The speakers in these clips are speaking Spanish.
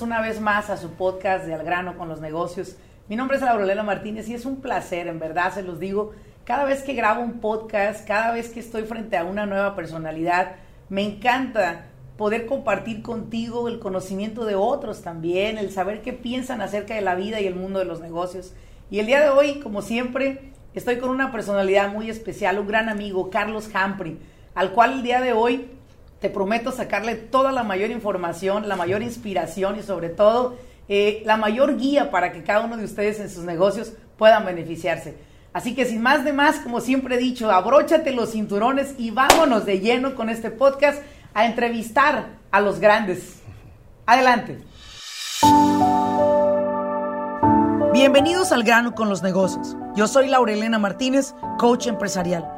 una vez más a su podcast de Al grano con los negocios. Mi nombre es Laurelena Martínez y es un placer, en verdad se los digo, cada vez que grabo un podcast, cada vez que estoy frente a una nueva personalidad, me encanta poder compartir contigo el conocimiento de otros también, el saber qué piensan acerca de la vida y el mundo de los negocios. Y el día de hoy, como siempre, estoy con una personalidad muy especial, un gran amigo, Carlos Hampri, al cual el día de hoy te prometo sacarle toda la mayor información, la mayor inspiración y sobre todo eh, la mayor guía para que cada uno de ustedes en sus negocios puedan beneficiarse. Así que sin más de más, como siempre he dicho, abróchate los cinturones y vámonos de lleno con este podcast a entrevistar a los grandes. Adelante. Bienvenidos al grano con los negocios. Yo soy Laurelena Martínez, coach empresarial.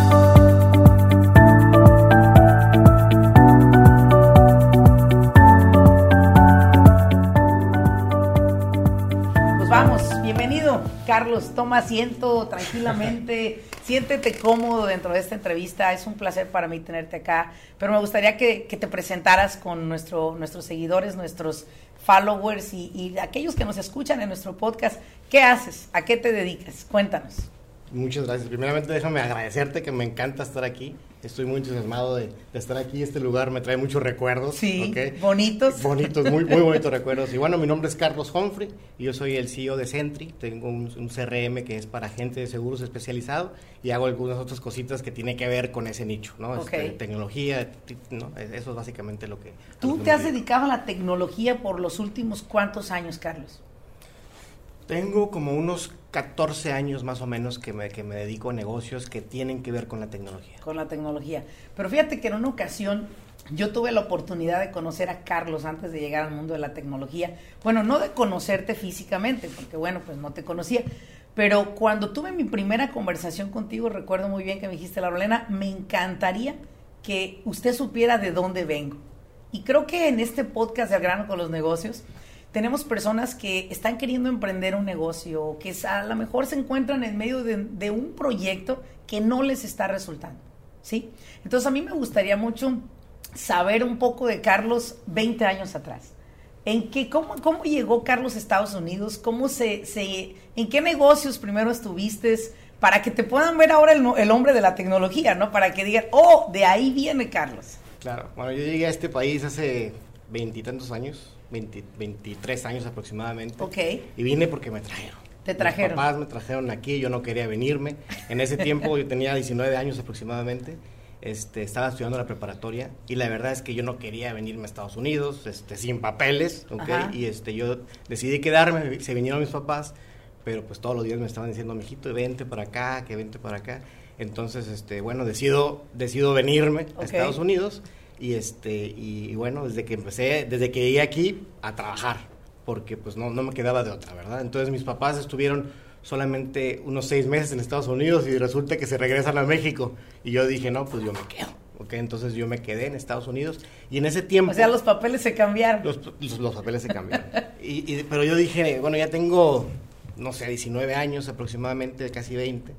Carlos, toma asiento tranquilamente, siéntete cómodo dentro de esta entrevista, es un placer para mí tenerte acá, pero me gustaría que, te presentaras con nuestro, nuestros seguidores, nuestros followers y, y aquellos que nos escuchan en nuestro podcast. ¿Qué haces? ¿A qué te dedicas? Cuéntanos. Muchas gracias. Primeramente déjame agradecerte que me encanta estar aquí. Estoy muy entusiasmado de, estar aquí. Este lugar me trae muchos recuerdos. Sí, bonitos. Bonitos, muy, muy bonitos recuerdos. Y bueno, mi nombre es Carlos Humphrey y yo soy el CEO de Sentry. Tengo un, CRM que es para gente de seguros especializado y hago algunas otras cositas que tienen que ver con ese nicho, ¿no? Este, tecnología, ¿no? Eso es básicamente lo que... ¿Tú te has dedicado a la tecnología por los últimos cuántos años, Carlos? Tengo como unos 14 años más o menos que me, que me dedico a negocios que tienen que ver con la tecnología. Con la tecnología. Pero fíjate que en una ocasión yo tuve la oportunidad de conocer a Carlos antes de llegar al mundo de la tecnología. Bueno, no de conocerte físicamente, porque bueno, pues no te conocía. Pero cuando tuve mi primera conversación contigo, recuerdo muy bien que me dijiste, Laurelena, me encantaría que usted supiera de dónde vengo. Y creo que en este podcast de Al grano con los negocios, tenemos personas que están queriendo emprender un negocio, que a lo mejor se encuentran en medio de, un proyecto que no les está resultando, ¿sí? Entonces a mí me gustaría mucho saber un poco de Carlos 20 años atrás. ¿En qué, cómo, cómo llegó Carlos a Estados Unidos? ¿Cómo se, se, ¿En qué negocios primero estuviste? Para que te puedan ver ahora el, el hombre de la tecnología, ¿no? Para que digan, oh, de ahí viene Carlos. Claro, bueno, yo llegué a este país hace veintitantos años, 23 años aproximadamente. Ok. Y vine porque me trajeron. Te trajeron. Mis papás me trajeron aquí, yo no quería venirme. En ese tiempo yo tenía 19 años aproximadamente. Este, estaba estudiando la preparatoria y la verdad es que yo no quería venirme a Estados Unidos este, sin papeles, ¿ok? Y este, yo decidí quedarme, se vinieron mis papás, pero pues todos los días me estaban diciendo, mijito, vente para acá, que vente para acá. Entonces, este, bueno, decido, decido venirme a Estados Unidos y este y, bueno desde que empecé desde que llegué aquí a trabajar porque pues no, no me quedaba de otra verdad entonces mis papás estuvieron solamente unos seis meses en Estados Unidos y resulta que se regresan a México y yo dije no pues yo me quedo ¿ok? Entonces yo me quedé en Estados Unidos y en ese tiempo... O sea, los papeles se cambiaron. Los, los, papeles se cambiaron. y, pero yo dije, bueno, ya tengo, no sé, 19 años aproximadamente, casi 20.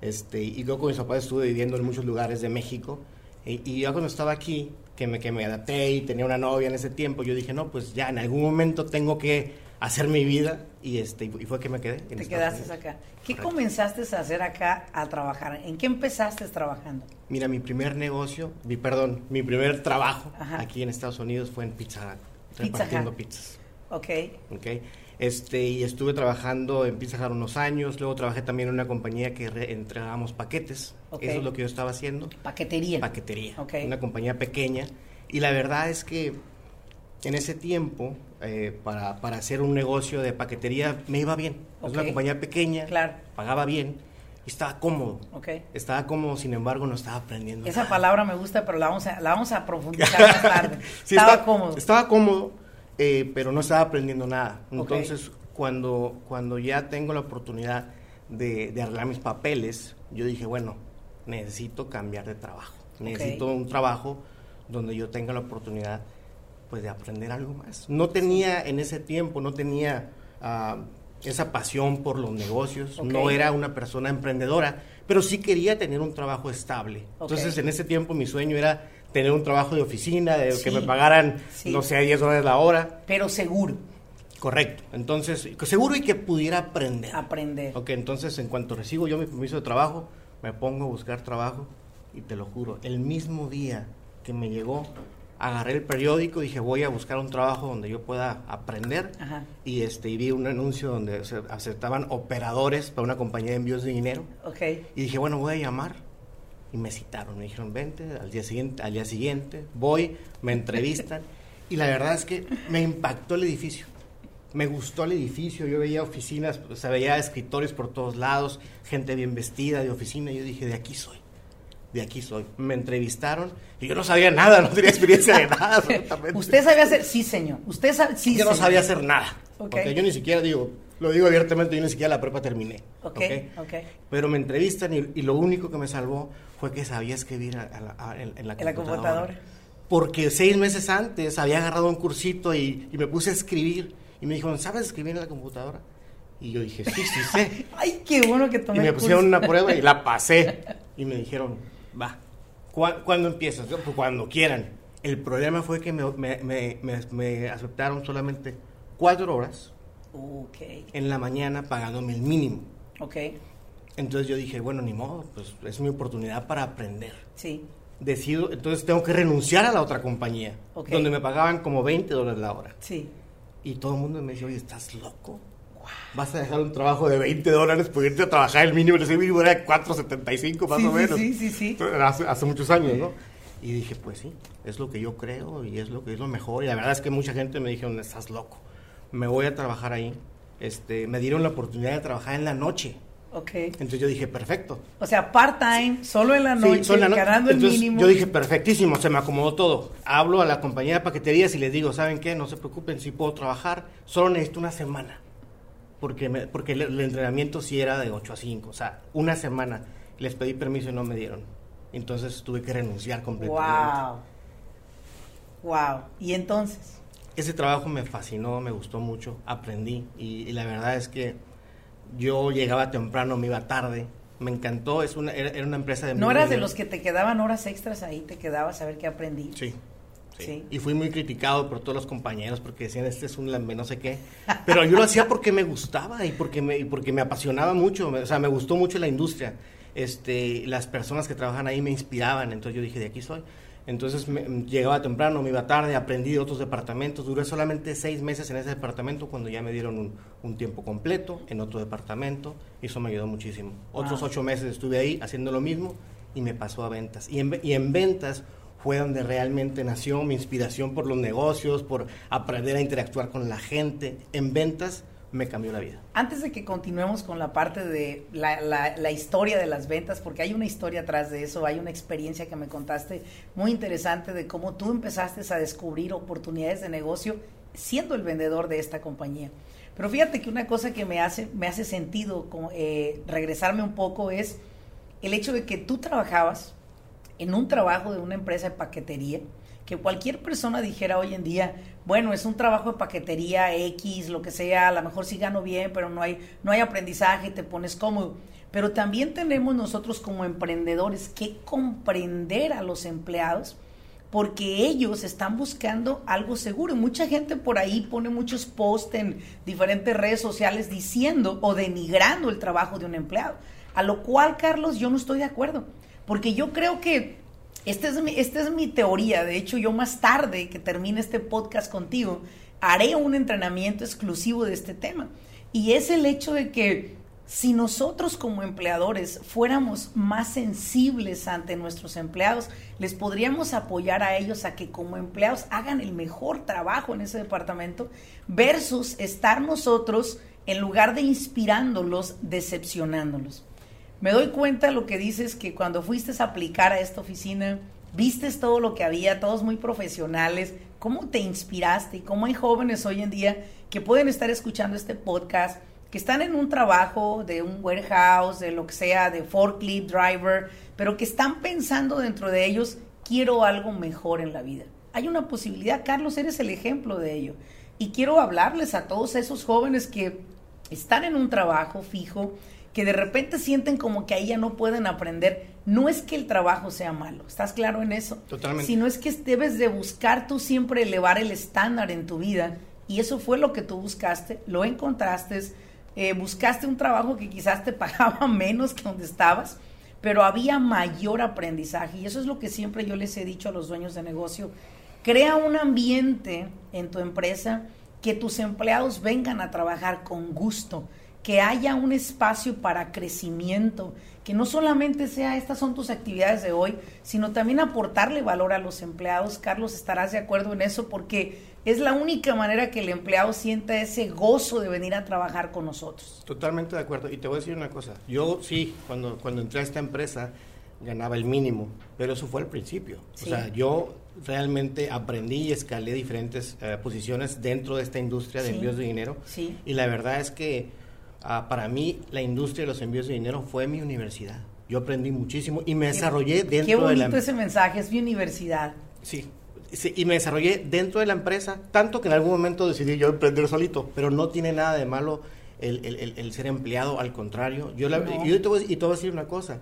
Este, y yo con mis papás estuve viviendo en muchos lugares de México. Y, y yo cuando estaba aquí, que me, que me adapté y tenía una novia en ese tiempo, yo dije, no, pues ya en algún momento tengo que hacer mi vida y este y fue que me quedé. Te quedaste acá. ¿Qué comenzaste a hacer acá a trabajar? ¿En qué empezaste trabajando? Mira, mi primer negocio, mi perdón, mi primer trabajo aquí en Estados Unidos fue en Pizza Hut, repartiendo pizzas. Ok. Ok. Este, y estuve trabajando en Pizza Hut unos años, luego trabajé también en una compañía que entregábamos paquetes, eso es lo que yo estaba haciendo. Paquetería. Paquetería, una compañía pequeña. Y la verdad es que en ese tiempo, eh, para, para, hacer un negocio de paquetería, me iba bien. Es una compañía pequeña, claro. pagaba bien y estaba cómodo. Estaba cómodo, sin embargo, no estaba aprendiendo. Esa palabra me gusta, pero la vamos a, la vamos a profundizar más tarde. estaba cómodo. Estaba cómodo eh, pero no estaba aprendiendo nada. Entonces, cuando, cuando ya tengo la oportunidad de, de arreglar mis papeles, yo dije, bueno, necesito cambiar de trabajo. Necesito un trabajo donde yo tenga la oportunidad pues de aprender algo más. No tenía en ese tiempo, no tenía ah, esa pasión por los negocios, no era una persona emprendedora, pero sí quería tener un trabajo estable. Entonces en ese tiempo mi sueño era tener un trabajo de oficina, de que me pagaran, no sé, 10 dólares la hora. Pero seguro. Correcto. Entonces, seguro y que pudiera aprender. Aprender. Ok, entonces en cuanto recibo yo mi permiso de trabajo, me pongo a buscar trabajo y te lo juro, el mismo día que me llegó, agarré el periódico y dije voy a buscar un trabajo donde yo pueda aprender y este y vi un anuncio donde se aceptaban operadores para una compañía de envíos de dinero okay. y dije bueno voy a llamar y me citaron me dijeron vente al día siguiente al día siguiente voy me entrevistan y la verdad es que me impactó el edificio me gustó el edificio, yo veía oficinas, se veía escritorios por todos lados, gente bien vestida de oficina, y yo dije, de aquí soy, de aquí soy. Me entrevistaron y yo no sabía nada, no tenía experiencia de nada. ¿Usted sabía hacer? Sí, señor. ¿Usted sabe? Sí, Yo no sabía hacer nada. Okay. Yo ni siquiera digo, lo digo abiertamente, yo ni siquiera la prepa terminé. Ok, okay. Pero me entrevistan y, lo único que me salvó fue que sabía escribir en, la computadora. Porque seis meses antes había agarrado un cursito y, y me puse a escribir y me dijeron, ¿sabes escribir en la computadora? Y yo dije, sí, sí sé. Ay, qué bueno que tomé Y me pusieron una prueba y la pasé. Y me dijeron, va, ¿cuándo empiezas? Yo, pues cuando quieran. El problema fue que me, me, me, aceptaron solamente cuatro horas okay. en la mañana pagándome el mínimo. Ok. Entonces yo dije, bueno, ni modo, pues es mi oportunidad para aprender. Sí. Decido, entonces tengo que renunciar a la otra compañía, donde me pagaban como 20 dólares la hora. Sí. Y todo el mundo me decía, oye, ¿estás loco? Vas a dejar un trabajo de 20 dólares por irte a trabajar el mínimo, el mínimo era 4.75 más o menos. Sí, sí, sí. Hace, hace, muchos años, ¿no? Y dije, pues sí, es lo que yo creo y es lo que es lo mejor. Y la verdad es que mucha gente me dijeron, estás loco. Me voy a trabajar ahí. Este, me dieron la oportunidad de trabajar en la noche. Ok. Entonces yo dije, perfecto. O sea, part-time, solo en la noche, sí, ganando el mínimo. Yo dije, perfectísimo, se me acomodó todo. Hablo a la compañía de paqueterías y les digo, ¿saben qué? No se preocupen, si puedo trabajar, solo necesito una semana. Porque, porque el, entrenamiento sí era de 8 a 5, o sea, una semana. Les pedí permiso y no me dieron. Entonces tuve que renunciar completamente. ¡Wow! ¡Wow! ¿Y entonces? Ese trabajo me fascinó, me gustó mucho, aprendí y la verdad es que yo llegaba temprano, me iba tarde. Me encantó, es una, era, una empresa de... ¿No eras de los que te quedaban horas extras ahí, te quedabas a ver qué aprendí? Sí, sí. Y fui muy criticado por todos los compañeros porque decían, este es un lambe, no sé qué. Pero yo lo hacía porque me gustaba y porque me, porque me apasionaba mucho. O sea, me gustó mucho la industria. Este, las personas que trabajan ahí me inspiraban. Entonces yo dije, de aquí soy. Entonces me, llegaba temprano, me iba tarde, aprendí de otros departamentos. Duré solamente seis meses en ese departamento cuando ya me dieron un, tiempo completo en otro departamento. Y eso me ayudó muchísimo. Otros ocho meses estuve ahí haciendo lo mismo y me pasó a ventas. Y en, y en ventas fue donde realmente nació mi inspiración por los negocios, por aprender a interactuar con la gente. En ventas me cambió la vida. Antes de que continuemos con la parte de la, historia de las ventas, porque hay una historia atrás de eso, hay una experiencia que me contaste muy interesante de cómo tú empezaste a descubrir oportunidades de negocio siendo el vendedor de esta compañía. Pero fíjate que una cosa que me hace, me hace sentido eh, regresarme un poco es el hecho de que tú trabajabas en un trabajo de una empresa de paquetería, que cualquier persona dijera hoy en día, bueno, es un trabajo de paquetería X, lo que sea, a lo mejor sí gano bien, pero no hay, no hay aprendizaje, te pones cómodo. Pero también tenemos nosotros como emprendedores que comprender a los empleados porque ellos están buscando algo seguro. Mucha gente por ahí pone muchos posts en diferentes redes sociales diciendo o denigrando el trabajo de un empleado. A lo cual, Carlos, yo no estoy de acuerdo. Porque yo creo que esta es, mi, esta es mi teoría. De hecho, yo más tarde que termine este podcast contigo, haré un entrenamiento exclusivo de este tema. Y es el hecho de que si nosotros como empleadores fuéramos más sensibles ante nuestros empleados, les podríamos apoyar a ellos a que como empleados hagan el mejor trabajo en ese departamento versus estar nosotros en lugar de inspirándolos, decepcionándolos. Me doy cuenta lo que dices, que cuando fuiste a aplicar a esta oficina, vistes todo lo que había, todos muy profesionales, cómo te inspiraste cómo hay jóvenes hoy en día que pueden estar escuchando este podcast, que están en un trabajo de un warehouse, de lo que sea, de forklift driver, pero que están pensando dentro de ellos, quiero algo mejor en la vida. Hay una posibilidad, Carlos, eres el ejemplo de ello. Y quiero hablarles a todos esos jóvenes que están en un trabajo fijo, que de repente sienten como que ahí ya no pueden aprender. No es que el trabajo sea malo, ¿estás claro en eso? Totalmente. Sino es que debes de buscar tú siempre elevar el estándar en tu vida. Y eso fue lo que tú buscaste, lo encontraste, eh, buscaste un trabajo que quizás te pagaba menos que donde estabas, pero había mayor aprendizaje. Y eso es lo que siempre yo les he dicho a los dueños de negocio. Crea un ambiente en tu empresa que tus empleados vengan a trabajar con gusto, que haya un espacio para crecimiento, que no solamente sea estas son tus actividades de hoy, sino también aportarle valor a los empleados. Carlos, estarás de acuerdo en eso porque es la única manera que el empleado sienta ese gozo de venir a trabajar con nosotros. Totalmente de acuerdo. Y te voy a decir una cosa. Yo sí, cuando, cuando entré a esta empresa, ganaba el mínimo, pero eso fue al principio. O sea, yo realmente aprendí y escalé diferentes eh, posiciones dentro de esta industria de envíos de dinero. Sí. Y la verdad es que ah, para mí la industria de los envíos de dinero fue mi universidad. Yo aprendí muchísimo y me desarrollé dentro Qué bonito de la em- ese mensaje, es mi universidad. Sí, sí, y me desarrollé dentro de la empresa, tanto que en algún momento decidí yo emprender solito, pero no tiene nada de malo el, el- el- el ser empleado, al contrario. Yo, la- No. yo te voy, y te voy a decir una cosa.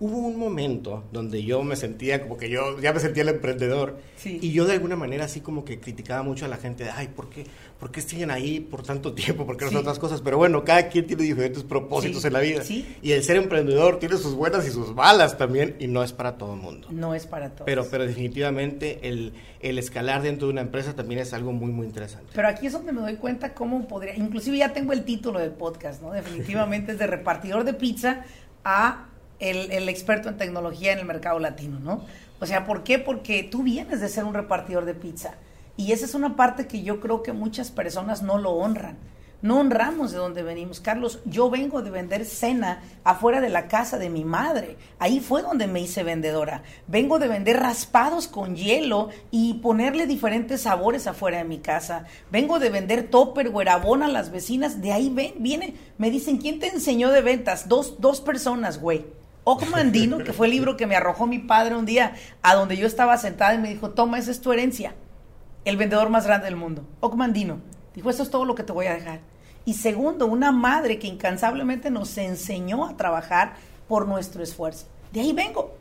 Hubo un momento donde yo me sentía como que yo ya me sentía el emprendedor Sí. y yo de alguna manera así como que criticaba mucho a la gente de, ay, ¿por qué, ¿por qué siguen ahí por tanto tiempo? ¿Por qué no Sí. otras cosas? Pero bueno, cada quien tiene diferentes propósitos Sí, en la vida. Y el ser emprendedor tiene sus buenas y sus malas también y no es para todo el mundo. No es para todos. Pero, pero definitivamente el, el escalar dentro de una empresa también es algo muy, muy interesante. Pero aquí es donde me doy cuenta cómo podría, inclusive ya tengo el título del podcast, ¿no? Definitivamente es de repartidor de pizza a el, experto en tecnología en el mercado latino, ¿no? O sea, ¿por qué? Porque tú vienes de ser un repartidor de pizza. Y esa es una parte que yo creo que muchas personas no lo honran. No honramos de dónde venimos. Carlos, yo vengo de vender cena afuera de la casa de mi madre. Ahí fue donde me hice vendedora. Vengo de vender raspados con hielo y ponerle diferentes sabores afuera de mi casa. Vengo de vender topper o a las vecinas. De ahí ven, viene. Me dicen, ¿quién te enseñó de ventas? Dos, dos personas, güey. Ocmandino, que fue el libro que me arrojó mi padre un día a donde yo estaba sentada y me dijo, toma, esa es tu herencia. El vendedor más grande del mundo. Ocmandino. Dijo, eso es todo lo que te voy a dejar. Y segundo, una madre que incansablemente nos enseñó a trabajar por nuestro esfuerzo. De ahí vengo.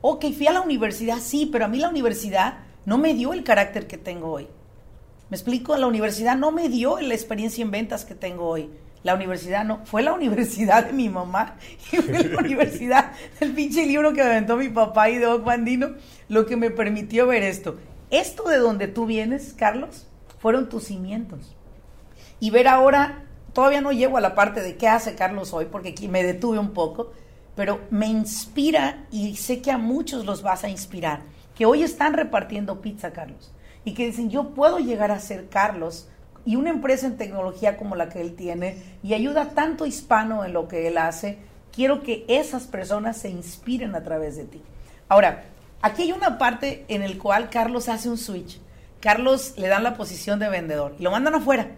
Ok, fui a la universidad, sí, pero a mí la universidad no me dio el carácter que tengo hoy. Me explico, la universidad no me dio la experiencia en ventas que tengo hoy. La universidad no, fue la universidad de mi mamá y fue la universidad del pinche libro que me aventó mi papá y de Doc Bandino lo que me permitió ver esto. Esto de donde tú vienes, Carlos, fueron tus cimientos. Y ver ahora, todavía no llego a la parte de qué hace Carlos hoy, porque aquí me detuve un poco, pero me inspira y sé que a muchos los vas a inspirar, que hoy están repartiendo pizza, Carlos, y que dicen, yo puedo llegar a ser Carlos y una empresa en tecnología como la que él tiene y ayuda tanto hispano en lo que él hace, quiero que esas personas se inspiren a través de ti. Ahora, aquí hay una parte en el cual Carlos hace un switch. Carlos le dan la posición de vendedor y lo mandan afuera.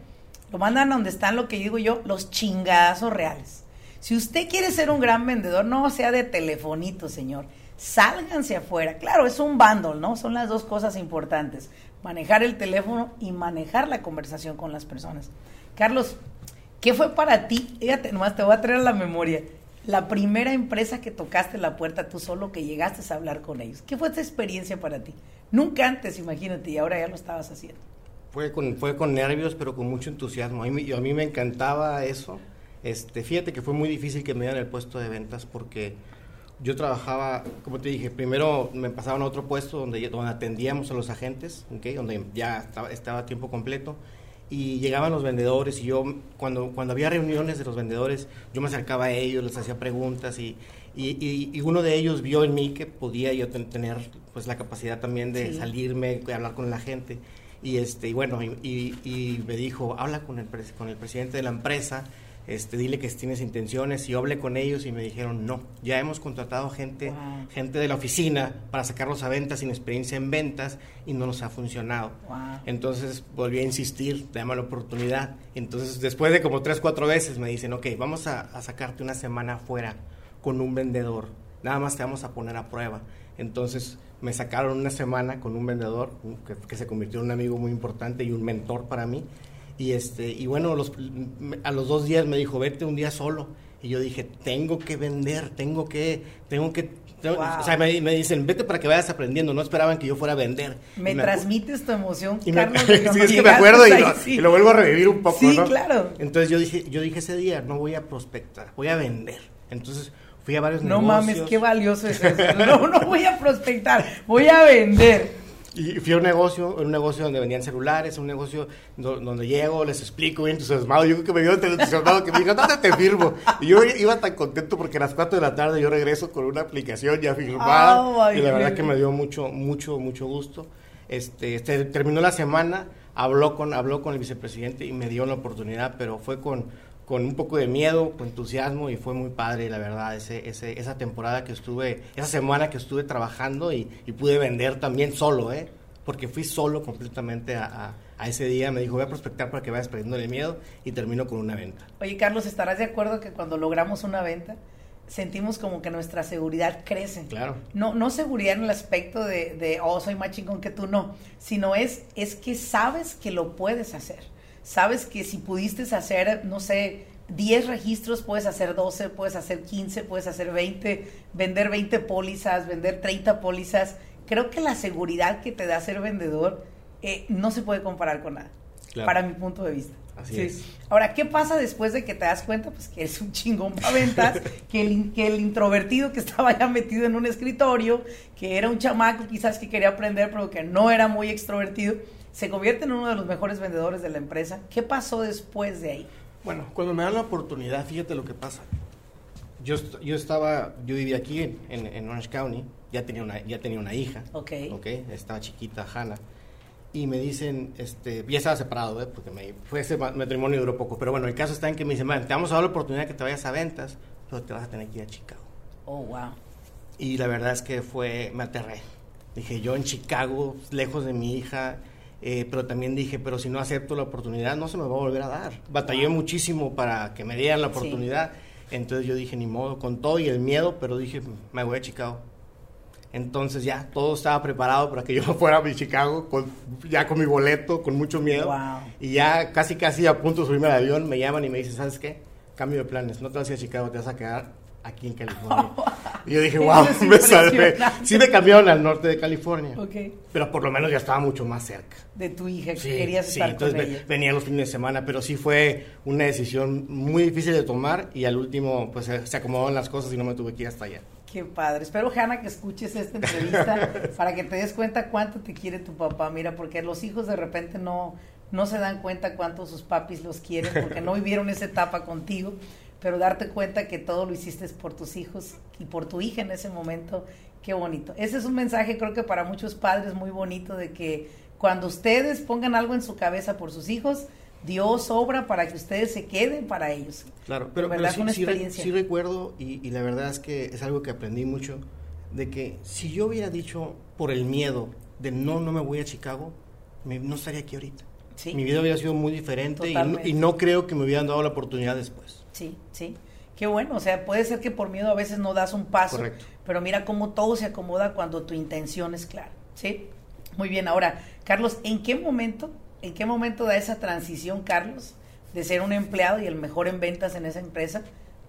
Lo mandan a donde están lo que digo yo, los chingazos reales. Si usted quiere ser un gran vendedor, no sea de telefonito, señor. Sálganse afuera. Claro, es un bundle, ¿no? Son las dos cosas importantes. Manejar el teléfono y manejar la conversación con las personas. Carlos, ¿qué fue para ti? Fíjate, nomás te voy a traer a la memoria. La primera empresa que tocaste la puerta tú solo, que llegaste a hablar con ellos. ¿Qué fue esta experiencia para ti? Nunca antes, imagínate, y ahora ya lo estabas haciendo. Fue con, fue con nervios, pero con mucho entusiasmo. A mí, a mí me encantaba eso. Este, fíjate que fue muy difícil que me dieran el puesto de ventas porque yo trabajaba, como te dije, primero me pasaban a otro puesto donde, donde atendíamos a los agentes, ¿ok? donde ya estaba, estaba a tiempo completo. Y llegaban los vendedores y yo, cuando, cuando había reuniones de los vendedores, yo me acercaba a ellos, les hacía preguntas y, y, y, y uno de ellos vio en mí que podía yo ten, tener pues la capacidad también de Sí. salirme, de hablar con la gente. Y, este, y bueno, y, me dijo, habla con el, con el presidente de la empresa, este, dile que tienes intenciones y hablé con ellos y me dijeron no, ya hemos contratado gente, gente de la oficina para sacarlos a ventas sin experiencia en ventas y no nos ha funcionado. Entonces volví a insistir, dame la oportunidad. Entonces después de como tres, cuatro veces me dicen, ok, vamos a, a sacarte una semana afuera con un vendedor, nada más te vamos a poner a prueba. Entonces me sacaron una semana con un vendedor que, que se convirtió en un amigo muy importante y un mentor para mí y, este, y bueno, los, a los dos días me dijo, vete un día solo. Y yo dije, tengo que vender, tengo que, tengo que, o sea, me, dicen, vete para que vayas aprendiendo, no esperaban que yo fuera a vender. Me, transmites tu emoción, Carlos. sí, es que me acuerdo y lo, vuelvo a revivir un poco, Sí, claro. Entonces yo dije, yo dije ese día, no voy a prospectar, voy a vender. Entonces fui a varios no negocios. No mames, qué valioso es eso. No, no voy a prospectar, voy a vender. Y fui a un negocio, un negocio donde vendían celulares, un negocio donde llego, les explico bien entusiasmado. Yo creo que me dio tan entusiasmado que me dijo, ¿dónde te firmo? Y yo iba tan contento porque a las 4 de la tarde yo regreso con una aplicación ya firmada. Oh, y la verdad que me dio mucho, mucho, mucho gusto. Este, este, terminó la semana, habló con, habló con el vicepresidente y me dio la oportunidad, pero fue con, con un poco de miedo, con entusiasmo y fue muy padre, la verdad, ese, ese, esa temporada que estuve, esa semana que estuve trabajando y, pude vender también solo, ¿eh? Porque fui solo completamente a, a, ese día, me dijo, voy a prospectar para que vayas perdiendo el miedo y termino con una venta. Oye, Carlos, ¿estarás de acuerdo que cuando logramos una venta, sentimos como que nuestra seguridad crece? Claro. No, no seguridad en el aspecto de, de oh, soy más chingón que tú, no, sino es, es que sabes que lo puedes hacer sabes que si pudiste hacer, no sé, 10 registros, puedes hacer 12, puedes hacer 15, puedes hacer 20, vender 20 pólizas, vender 30 pólizas. Creo que la seguridad que te da ser vendedor eh, no se puede comparar con nada, para mi punto de vista. Así es. Ahora, ¿qué pasa después de que te das cuenta? Pues que eres un chingón para ventas, que, el, que el introvertido que estaba ya metido en un escritorio, que era un chamaco quizás que quería aprender, pero que no era muy extrovertido, se convierte en uno de los mejores vendedores de la empresa. ¿Qué pasó después de ahí? Bueno, cuando me dan la oportunidad, fíjate lo que pasa. Yo, yo estaba, yo vivía aquí en, en, Orange County, ya tenía una, ya tenía una hija. Ok. Ok, estaba chiquita, Hannah. Y me dicen, este, ya estaba separado, ¿eh? porque me, fue ese matrimonio duró poco. Pero bueno, el caso está en que me dicen, te vamos a dar la oportunidad que te vayas a ventas, pero te vas a tener que ir a Chicago. Oh, wow. Y la verdad es que fue, me aterré. Dije, yo en Chicago, lejos de mi hija, eh, pero también dije, pero si no acepto la oportunidad, no se me va a volver a dar. Batallé muchísimo para que me dieran la oportunidad. Entonces yo dije, ni modo, con todo y el miedo, pero dije, me voy a Chicago. Entonces ya todo estaba preparado para que yo fuera a Chicago, con, ya con mi boleto, con mucho miedo. Y ya casi, casi a punto de subirme al avión, me llaman y me dicen, ¿sabes qué? Cambio de planes, no te vas a ir a Chicago, te vas a quedar aquí en California. y yo dije, wow, me salvé. Sí me cambiaron al norte de California. Pero por lo menos ya estaba mucho más cerca. De tu hija, que querías estar entonces con ella. venía los fines de semana, pero sí fue una decisión muy difícil de tomar y al último pues se acomodaron las cosas y no me tuve que ir hasta allá. Qué padre. Espero, Hanna, que escuches esta entrevista para que te des cuenta cuánto te quiere tu papá. Mira, porque los hijos de repente no, no se dan cuenta cuánto sus papis los quieren porque no vivieron esa etapa contigo pero darte cuenta que todo lo hiciste por tus hijos y por tu hija en ese momento, qué bonito. Ese es un mensaje creo que para muchos padres muy bonito de que cuando ustedes pongan algo en su cabeza por sus hijos, Dios obra para que ustedes se queden para ellos. Claro, pero, verdad sí, una experiencia. Sí, recuerdo y, la verdad es que es algo que aprendí mucho, de que si yo hubiera dicho por el miedo de no, no me voy a Chicago, no estaría aquí ahorita. Mi vida hubiera sido muy diferente y, y, no creo que me hubieran dado la oportunidad después. Sí, sí. Qué bueno, o sea, puede ser que por miedo a veces no das un paso, pero mira cómo todo se acomoda cuando tu intención es clara, ¿sí? Muy bien, ahora, Carlos, ¿en qué momento, en qué momento da esa transición, Carlos, de ser un empleado y el mejor en ventas en esa empresa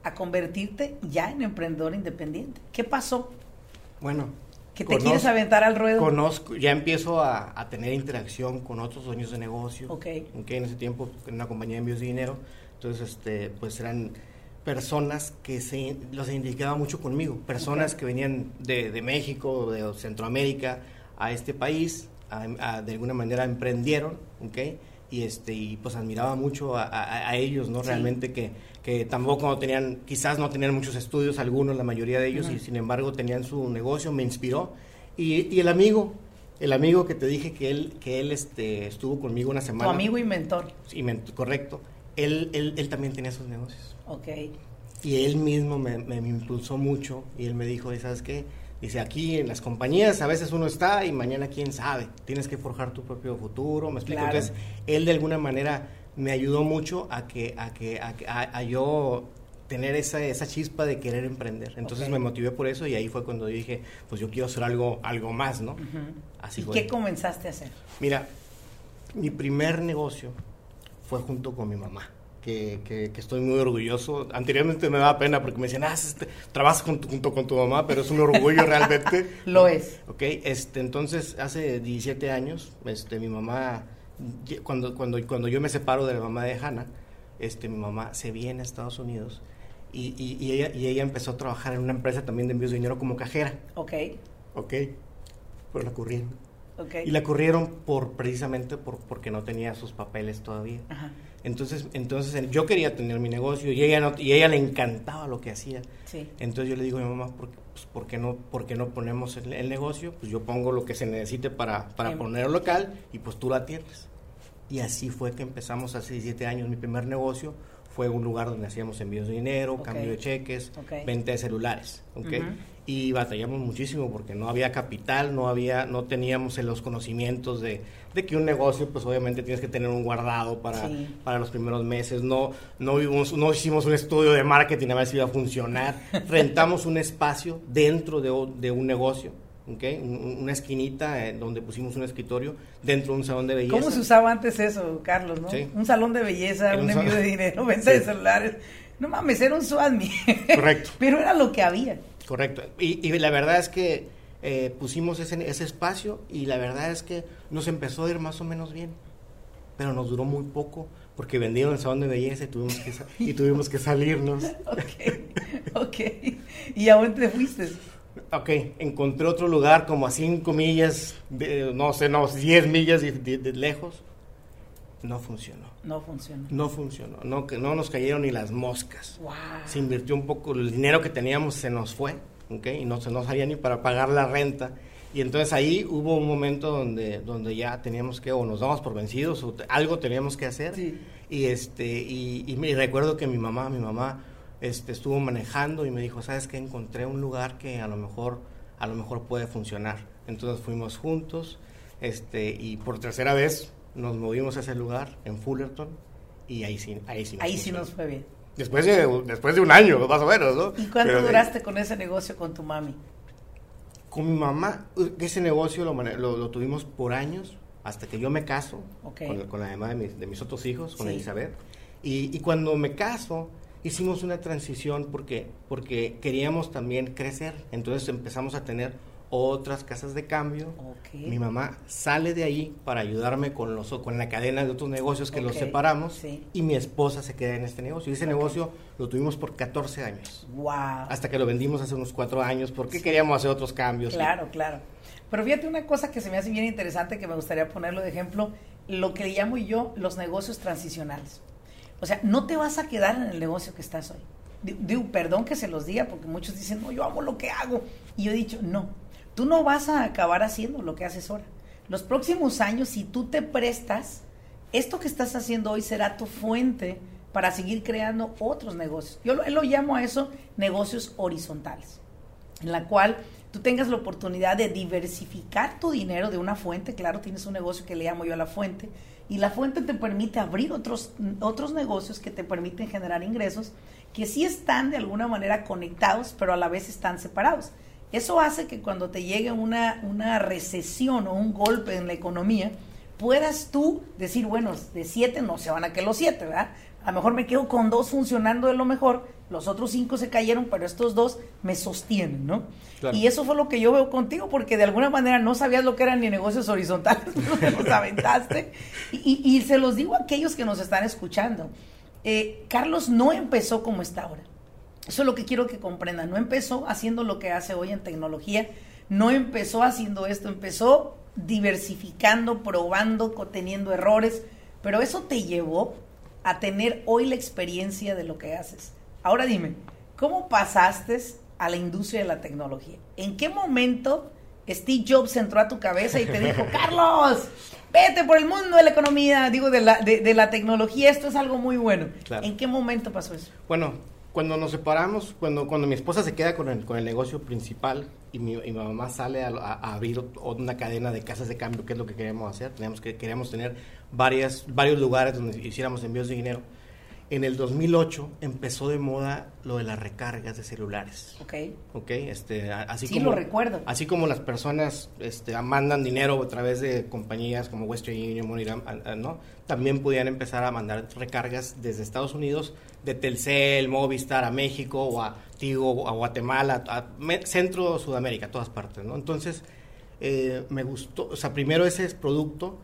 a convertirte ya en emprendedor independiente? ¿Qué pasó? Bueno, que te quieres aventar al ruedo. Conozco, ya empiezo a, tener interacción con otros dueños de negocio. Ok. En ese tiempo en una compañía de envíos de dinero entonces, este, pues eran personas que se los identificaba mucho conmigo, personas que venían de, de, México, de Centroamérica a este país, de alguna manera emprendieron, ¿ok? Y, este, y pues admiraba mucho a, ellos, ¿no? Realmente que, que tampoco no tenían, quizás no tenían muchos estudios, algunos, la mayoría de ellos, y sin embargo tenían su negocio, me inspiró. Y, y, el amigo, el amigo que te dije que él, que él este, estuvo conmigo una semana. Tu amigo y mentor. Sí, correcto él, él, él también tenía sus negocios. Ok. Y él mismo me, me, me impulsó mucho y él me dijo, ¿sabes qué? Dice, aquí en las compañías a veces uno está y mañana quién sabe. Tienes que forjar tu propio futuro, me explico. Claro. Entonces, él de alguna manera me ayudó mucho a que, a que, a, a- a yo tener esa, esa chispa de querer emprender. Entonces me motivé por eso y ahí fue cuando dije, pues yo quiero hacer algo, algo más, ¿no? Ujú. Así ¿Y fue. qué comenzaste a hacer? Mira, mi primer negocio fue junto con mi mamá, que, que- que estoy muy orgulloso. Anteriormente me daba pena porque me decían, ah, este, trabajas con tu- junto con tu mamá, pero es un orgullo realmente. Lo es. Ok, este, entonces hace 17 años, este, mi mamá, cuando, cuando, cuando yo me separo de la mamá de Hannah, este, mi mamá se viene a Estados Unidos y, y- y ella, y ella empezó a trabajar en una empresa también de envíos de dinero como cajera. Ok. Ok, pero la corrieron. Ok. Y la corrieron por precisamente por, porque no tenía sus papeles todavía. Ajá. Entonces, entonces yo quería tener mi negocio y ella no, y ella le encantaba lo que hacía. Sí. Entonces yo le digo a mi mamá, ¿por, pues, ¿por qué no, por qué no ponemos el, el negocio? Pues yo pongo lo que se necesite para, para Em. poner el local y pues tú la atiendes. Y así fue que empezamos hace 17 años. Mi primer negocio fue un lugar donde hacíamos envíos de dinero, Ok. cambio de cheques, Ok. venta de celulares. ¿ok? Ujú. Y batallamos muchísimo porque no había capital, no había, no teníamos los conocimientos de, de que un negocio, pues obviamente tienes que tener un guardado para, Sí. para los primeros meses. No, no, vimos, no hicimos un estudio de marketing a ver si iba a funcionar. Rentamos un espacio dentro de, de un negocio, ¿ok? Un- un- una esquinita eh, donde pusimos un escritorio dentro de un salón de belleza. ¿Cómo se usaba antes eso, Carlos? ¿no? Sí. Un salón de belleza, Era un envío de dinero, venta de celulares. No mames, era un SWATMI. Correcto. Pero era lo que había. Correcto. Y, y la verdad es que eh, pusimos ese, ese espacio y la verdad es que nos empezó a ir más o menos bien. Pero nos duró muy poco porque vendieron el salón de belleza y tuvimos que, y tuvimos que salirnos. Ok, ok. ¿Y a dónde te fuiste? Ok, encontré otro lugar como a 5 millas, de, no sé, no, 10 millas de, de- de lejos. No funcionó. No funcionó. No funcionó. No, que no nos cayeron ni las moscas. Wow. se invirtió un poco, el dinero que teníamos se nos fue, ¿ok? Y no se nos salía ni para pagar la renta. Y entonces ahí hubo un momento donde, donde ya teníamos que, o nos damos por vencidos, o algo teníamos que hacer. Sí. Y, este, y, y me recuerdo que mi mamá, mi mamá este, estuvo manejando y me dijo, ¿sabes qué? Encontré un lugar que a lo mejor, a lo mejor puede funcionar. Entonces fuimos juntos este, y por tercera vez nos movimos a ese lugar en Fullerton y ahí sí, ahí sí, nos Ahí sí nos fue bien. Después de, después de un año, más o menos, ¿no? ¿Y cuánto Pero de- duraste con ese negocio con tu mami? Con mi mamá, ese negocio lo, lo, lo tuvimos por años, hasta que yo me caso, con la mamá de mis, de mis otros hijos, con Sí. Elizabeth. Y, y cuando me caso, hicimos una transición porque, porque queríamos también crecer. Entonces empezamos a tener otras casas de cambio. Ok. Mi mamá sale de ahí para ayudarme con, los, con la cadena de otros negocios que los separamos. sí. Y mi esposa se queda en este negocio. Y ese negocio lo tuvimos por 14 años. Wow. Hasta que lo vendimos hace unos cuatro años porque queríamos hacer otros cambios. Claro, claro. Pero fíjate una cosa que se me hace bien interesante que me gustaría ponerlo de ejemplo, lo que llamo yo los negocios transicionales. O sea, no te vas a quedar en el negocio que estás hoy. Di- Digo, perdón que se los diga porque muchos dicen, no, yo amo lo que hago. Y yo he dicho, no, tú no vas a acabar haciendo lo que haces ahora. Los próximos años, si tú te prestas, esto que estás haciendo hoy será tu fuente para seguir creando otros negocios. Yo lo, lo llamo a eso negocios horizontales en la cual tú tengas la oportunidad de diversificar tu dinero de una fuente, claro, tienes un negocio que le llamo yo a la fuente, y la fuente te permite abrir otros, otros negocios que te permiten generar ingresos que sí están de alguna manera conectados, pero a la vez están separados. Eso hace que cuando te llegue una, una recesión o un golpe en la economía, puedas tú decir, bueno, de siete no se van a que los siete, ¿verdad? A lo mejor me quedo con dos funcionando de lo mejor, los otros cinco se cayeron, pero estos dos me sostienen, ¿no? Claro. Y eso fue lo que yo veo contigo, porque de alguna manera no sabías lo que eran ni negocios horizontales, pero te los aventaste. Y, y- y se los digo a aquellos que nos están escuchando. Eh, Carlos no empezó como está ahora. Eso es lo que quiero que comprendan. No empezó haciendo lo que hace hoy en tecnología, no empezó haciendo esto, empezó diversificando, probando, teniendo errores, pero eso te llevó a tener hoy la experiencia de lo que haces. Ahora dime, ¿cómo pasaste a la industria de la tecnología? ¿En qué momento Steve Jobs entró a tu cabeza y te dijo, Carlos, vete por el mundo de la economía, digo, de la, de, la tecnología, esto es algo muy bueno. ¿En qué momento pasó eso? Bueno, cuando nos separamos, cuando, cuando mi esposa se queda con el, con el negocio principal y mi, mamá sale a, abrir una cadena de casas de cambio, que es lo que queríamos hacer, teníamos que, queríamos tener varias, varios lugares donde hiciéramos envíos de dinero en el 2008 empezó de moda lo de las recargas de celulares. Ok. Ok, este, así sí, como... lo recuerdo. Así como las personas este, mandan dinero a través de compañías como Western Union, MoneyGram, ¿no? También podían empezar a mandar recargas desde Estados Unidos, de Telcel, Movistar, a México, o a Tigo, a Guatemala, a Centro, Sudamérica, todas partes, ¿no? Entonces, eh, me gustó, o sea, primero ese producto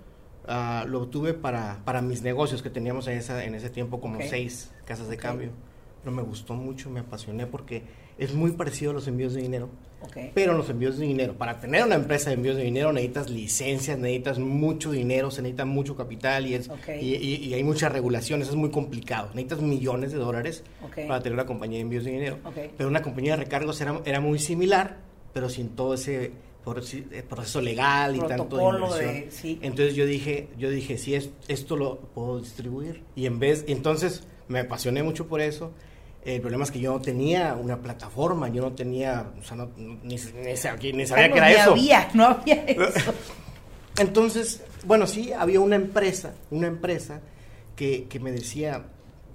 Ah, lo tuve para, para mis negocios que teníamos en, esa, en ese tiempo, como seis casas de cambio. Pero me gustó mucho, me apasioné porque es muy parecido a los envíos de dinero. Pero los envíos de dinero, para tener una empresa de envíos de dinero necesitas licencias, necesitas mucho dinero, se necesita mucho capital y, es, y, hay muchas regulaciones, es muy complicado. Necesitas millones de dólares para tener una compañía de envíos de dinero. Pero una compañía de recargos era, era muy similar, pero sin todo ese por, eh, proceso legal y tanto de Entonces yo dije, yo dije, si es, esto lo puedo distribuir. Y en vez, entonces me apasioné mucho por eso. El problema es que yo no tenía una plataforma, yo no tenía, o sea, no, ni, sabía que era eso. Había, no había eso. Entonces, bueno, sí, había una empresa, una empresa que, que me decía,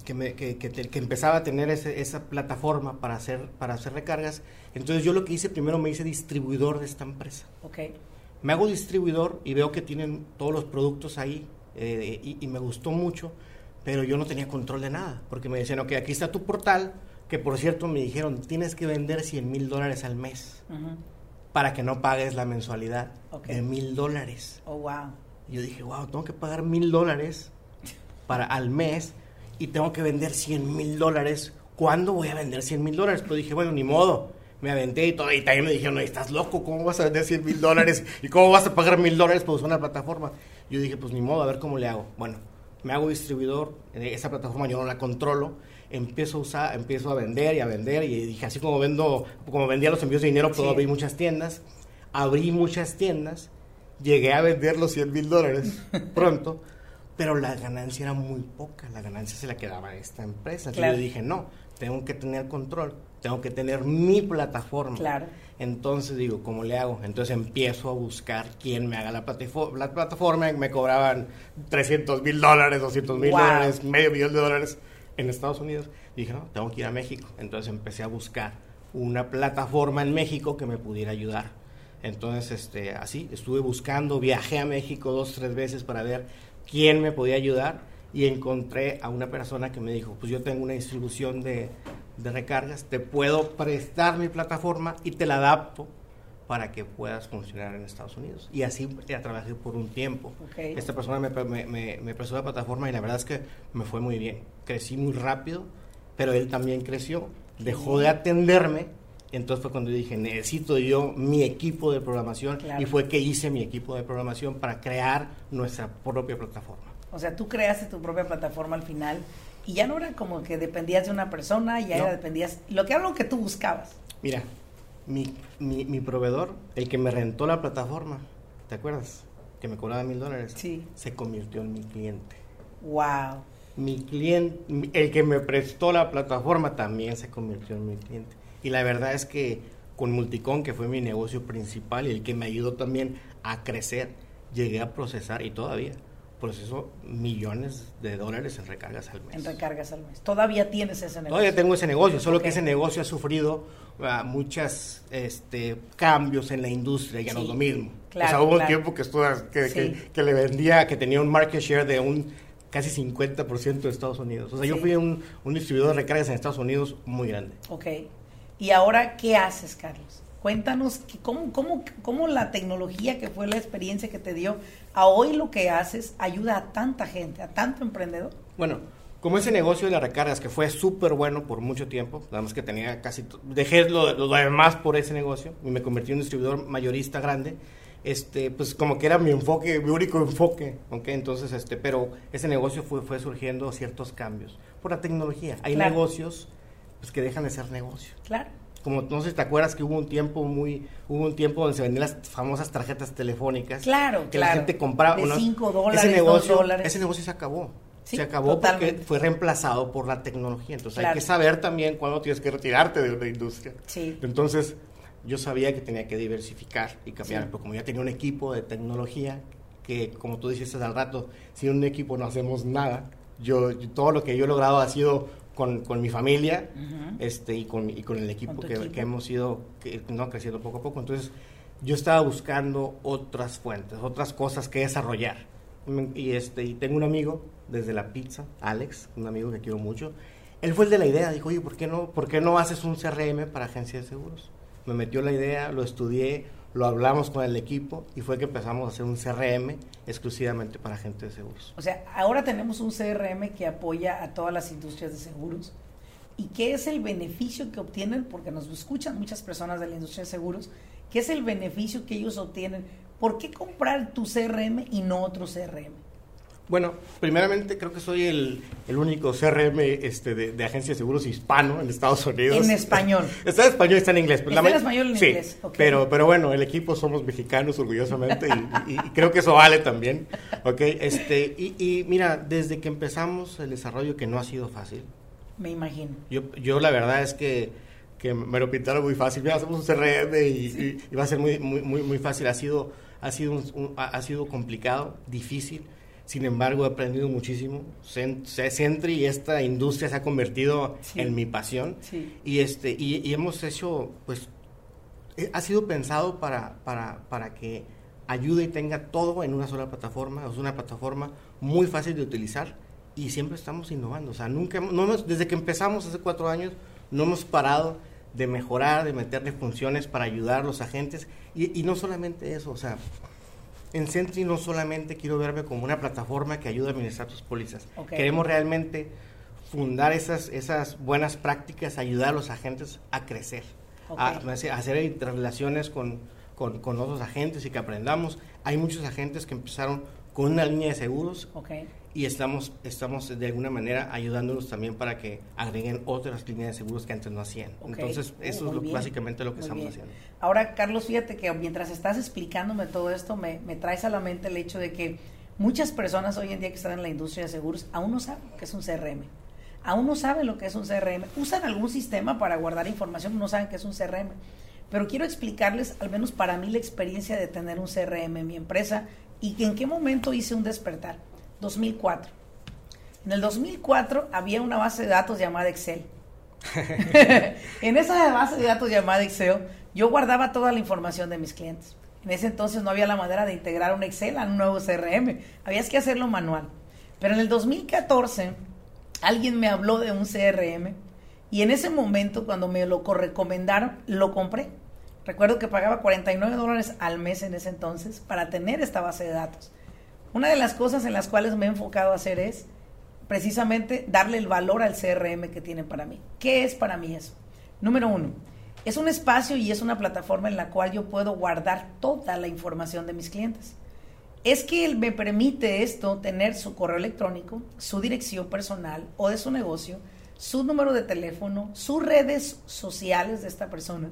que, me, que, que, empezaba a tener esa plataforma para hacer, para hacer recargas. Entonces yo lo que hice primero me hice distribuidor de esta empresa. Okay. Me hago distribuidor y veo que tienen todos los productos ahí eh, y, me gustó mucho, pero yo no tenía control de nada, porque me decían, ok, aquí está tu portal, que por cierto me dijeron, tienes que vender 100 mil dólares al mes para que no pagues la mensualidad de mil dólares. Oh, wow. yo dije, wow, tengo que pagar mil dólares para al mes y tengo que vender 100 mil dólares. ¿Cuándo voy a vender 100 mil dólares? Pero dije, bueno, ni modo. Me aventé y todo. Y también me dijeron, estás loco, ¿cómo vas a vender 100 mil dólares? ¿Y cómo vas a pagar mil dólares por usar una plataforma? Yo dije, pues ni modo, a ver cómo le hago. Bueno, me hago distribuidor. Esa plataforma yo no la controlo. Empiezo a usar, empiezo a vender y a vender. Y dije, así como vendo, como vendía los envíos de dinero, puedo abrir muchas tiendas. Abrí muchas tiendas. Llegué a vender los 100 mil dólares pronto pero la ganancia era muy poca, la ganancia se la quedaba a esta empresa. Entonces yo dije, no, tengo que tener control, tengo que tener mi plataforma. Claro. Entonces digo, ¿cómo le hago? Entonces empiezo a buscar quién me haga la, plataforma, la plataforma. Me cobraban 300 mil dólares, 200 mil dólares, medio millón de dólares en Estados Unidos. dije, no, tengo que ir a México. Entonces empecé a buscar una plataforma en México que me pudiera ayudar. Entonces, este, así, estuve buscando, viajé a México dos, tres veces para ver quién me podía ayudar y encontré a una persona que me dijo, pues yo tengo una distribución de, recargas, te puedo prestar mi plataforma y te la adapto para que puedas funcionar en Estados Unidos. Y así ya trabajé por un tiempo. Esta persona me, me, prestó la plataforma y la verdad es que me fue muy bien. Crecí muy rápido, pero él también creció. Dejó de atenderme. Entonces fue cuando dije, necesito yo mi equipo de programación. Y fue que hice mi equipo de programación para crear nuestra propia plataforma. O sea, tú creaste tu propia plataforma al final y ya no era como que dependías de una persona, ya era dependías, lo que era lo que tú buscabas. Mira, mi, mi, mi, proveedor, el que me rentó la plataforma, ¿te acuerdas? Que me cobraba mil dólares. Sí. Se convirtió en mi cliente. Wow. Mi cliente, el que me prestó la plataforma también se convirtió en mi cliente. Y la verdad es que con Multicon, que fue mi negocio principal y el que me ayudó también a crecer, llegué a procesar y todavía proceso millones de dólares en recargas al mes. En recargas al mes. ¿Todavía tienes ese negocio? Todavía tengo ese negocio, solo que ese negocio ha sufrido uh, muchos este, cambios en la industria, ya no es lo mismo. Claro, o sea, hubo un tiempo que, estuvo, que, que, le vendía, que tenía un market share de un casi 50% de Estados Unidos. O sea, yo fui un, un distribuidor de recargas en Estados Unidos muy grande. Ok. ¿Y ahora qué haces, Carlos? Cuéntanos cómo, cómo, cómo la tecnología que fue la experiencia que te dio a hoy lo que haces ayuda a tanta gente, a tanto emprendedor. Bueno, como ese negocio de las recargas que fue súper bueno por mucho tiempo, nada más que tenía casi, dejé lo, lo, demás por ese negocio y me convertí en un distribuidor mayorista grande, este, pues como que era mi enfoque, mi único enfoque, ¿ok? Entonces, este, pero ese negocio fue, fue surgiendo ciertos cambios por la tecnología. Hay negocios pues, que dejan de ser negocio. Claro como no sé si te acuerdas que hubo un tiempo muy, hubo un tiempo donde se vendían las famosas tarjetas telefónicas. Claro, que claro. la gente compraba. De uno- 5 dólares, ese negocio, 2 dólares. Ese negocio se acabó. Sí, se acabó totalmente. porque fue reemplazado por la tecnología. Entonces Claro. hay que saber también cuándo tienes que retirarte de una industria. Sí. Entonces yo sabía que tenía que diversificar y cambiar, Sí. pero como ya tenía un equipo de tecnología, que como tú dijiste al rato, sin un equipo no hacemos nada. Yo- todo lo que yo he logrado ha sido con, con mi familia este, y, con, y con el equipo, Con que, equipo. que hemos ido que, no, creciendo poco a poco. Entonces yo estaba buscando otras fuentes, otras cosas que desarrollar. Y, este, y tengo un amigo desde la pizza, Alex, un amigo que quiero mucho. Él fue el de la idea, dijo, oye, ¿por qué no, por qué no haces un CRM para agencias de seguros? Me metió la idea, lo estudié, lo hablamos con el equipo y fue que empezamos a hacer un CRM exclusivamente para agentes de seguros. O sea, ahora tenemos un CRM que apoya a todas las industrias de seguros. ¿Y qué es el beneficio que obtienen? Porque nos escuchan muchas personas de la industria de seguros. ¿Qué es el beneficio que ellos obtienen? ¿Por qué comprar tu CRM y no otro CRM? Bueno, primeramente creo que soy el, el único CRM este, de, de agencia de seguros hispano en Estados Unidos. En español. Está en español, está en inglés. pero Está en español y en sí, inglés, ok. Pero, pero bueno, el equipo somos mexicanos orgullosamente y, y- y creo que eso vale también. Ok, este, y, y mira, desde que empezamos el desarrollo, que no ha sido fácil, Me imagino. yo, yo la verdad es que, que me lo pintaron muy fácil. Mira, hacemos un CRM y, y- y va a ser muy, muy, muy, muy fácil. Ha sido, ha, sido un- ha sido complicado, difícil. Sin embargo, he aprendido muchísimo. Sentry y esta industria se ha convertido Sí. en mi pasión. Sí. Y, este, y, y hemos hecho, pues, eh, ha sido pensado para, para, para que ayude y tenga todo en una sola plataforma. Es una plataforma muy fácil de utilizar y siempre estamos innovando. O sea, nunca, no hemos- desde que empezamos hace cuatro años, no hemos parado de mejorar, de meterle funciones para ayudar a los agentes. Y, y no solamente eso, o sea, en Sentry no solamente quiero verme como una plataforma que ayuda a administrar tus pólizas. Queremos realmente fundar esas, esas buenas prácticas, ayudar a los agentes a crecer, a, a hacer interrelaciones con, con, con otros agentes y que aprendamos. Hay muchos agentes que empezaron con una línea de seguros. Y estamos, estamos de alguna manera ayudándolos también para que agreguen otras líneas de seguros que antes no hacían. Ok. Entonces, eso es lo- bien. básicamente lo que Muy estamos bien. haciendo. Ahora, Carlos, fíjate que mientras estás explicándome todo esto, me, me traes a la mente el hecho de que muchas personas hoy en día que están en la industria de seguros aún no saben qué es un CRM. Aún no saben lo que es un CRM. Usan algún sistema para guardar información, no saben qué es un CRM. Pero quiero explicarles, al menos para mí, la experiencia de tener un CRM en mi empresa y que en qué momento hice un despertar. 2004. En el 2004 había una base de datos llamada Excel. en esa base de datos llamada Excel, yo guardaba toda la información de mis clientes. En ese entonces no había la manera de integrar un Excel a un nuevo CRM. Habías que hacerlo manual. Pero en el 2014, alguien me habló de un CRM y en ese momento, cuando me lo co- recomendaron, lo compré. Recuerdo que pagaba 49 dólares al mes en ese entonces para tener esta base de datos. Una de las cosas en las cuales me he enfocado a hacer es precisamente darle el valor al CRM que tiene para mí. ¿Qué es para mí eso? Número uno, es un espacio y es una plataforma en la cual yo puedo guardar toda la información de mis clientes. Es que me permite esto tener su correo electrónico, su dirección personal o de su negocio, su número de teléfono, sus redes sociales de esta persona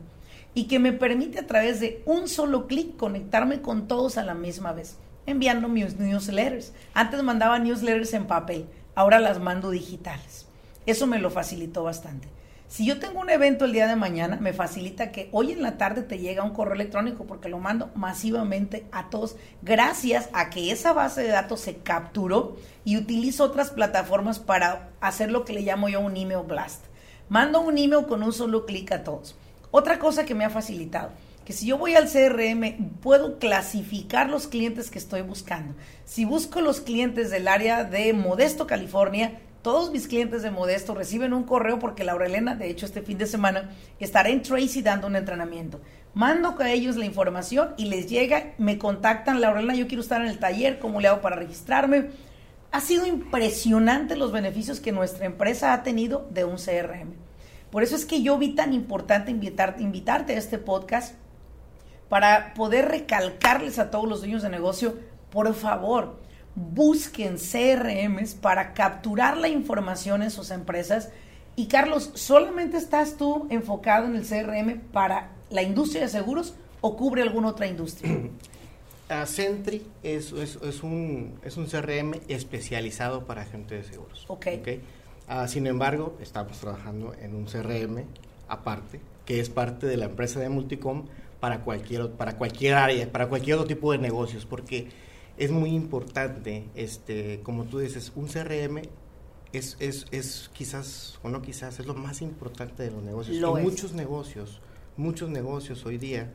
y que me permite a través de un solo clic conectarme con todos a la misma vez, enviando mis newsletters. Antes mandaba newsletters en papel, ahora las mando digitales. Eso me lo facilitó bastante. Si yo tengo un evento el día de mañana, me facilita que hoy en la tarde te llega un correo electrónico porque lo mando masivamente a todos, gracias a que esa base de datos se capturó y utilizo otras plataformas para hacer lo que le llamo yo un email blast. Mando un email con un solo clic a todos. Otra cosa que me ha facilitado, que si yo voy al CRM puedo clasificar los clientes que estoy buscando. Si busco los clientes del área de Modesto, California, todos mis clientes de Modesto reciben un correo porque Laura Elena, de hecho este fin de semana, estará en Tracy dando un entrenamiento. Mando a ellos la información y les llega, me contactan, Laura Elena, yo quiero estar en el taller, ¿cómo le hago para registrarme? Ha sido impresionante los beneficios que nuestra empresa ha tenido de un CRM. Por eso es que yo vi tan importante invitar, invitarte a este podcast para poder recalcarles a todos los dueños de negocio, por favor, busquen CRMs para capturar la información en sus empresas Y Carlos, ¿solamente estás tú enfocado en el CRM para la industria de seguros o cubre alguna otra industria? Sentry es, es, un, es un CRM especializado para gente de seguros. Ok. ¿okay? Ah, sin embargo, estamos trabajando en un CRM aparte, que es parte de la empresa de Multicom para cualquier, para cualquier área, para cualquier otro tipo de negocios, porque es muy importante, este, como tú dices, un CRM es, es, es quizás, o no quizás, es lo más importante de los negocios. Lo y muchos negocios, muchos negocios hoy día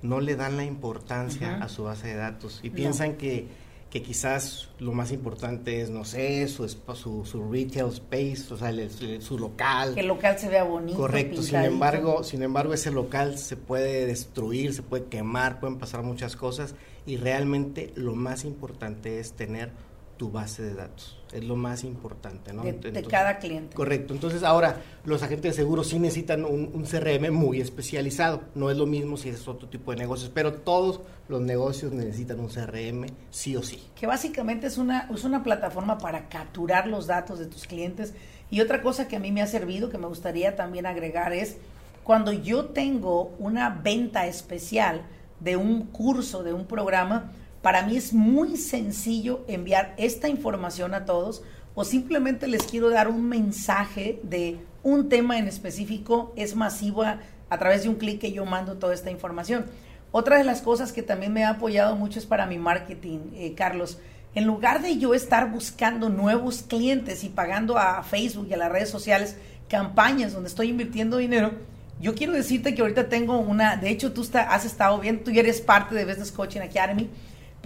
no le dan la importancia a su base de datos y No. piensan que, que quizás lo más importante es, no sé, su, su, su retail space, o sea, el- el- su local. Que el local se vea bonito. Correcto, sin embargo, sin embargo ese local se puede destruir, se puede quemar, pueden pasar muchas cosas y realmente lo más importante es tener tu base de datos, es lo más importante, ¿no? de, cada cliente. Correcto, entonces ahora los agentes de seguros sí necesitan un, un CRM muy especializado, no es lo mismo si es otro tipo de negocios, pero todos los negocios necesitan un CRM sí o sí. que básicamente es una, es una plataforma para capturar los datos de tus clientes. Y otra cosa que a mí me ha servido, que me gustaría también agregar, es cuando yo tengo una venta especial de un curso, de un programa, para mí es muy sencillo enviar esta información a todos o simplemente les quiero dar un mensaje de un tema en específico, es masivo a, través de un clic que yo mando toda esta información. Otra de las cosas que también me ha apoyado mucho es para mi marketing, eh, Carlos. En lugar de yo estar buscando nuevos clientes y pagando a Facebook y a las redes sociales campañas donde estoy invirtiendo dinero, yo quiero decirte que ahorita tengo una, de hecho tú has estado viendo, tú eres parte de Business Coaching Academy,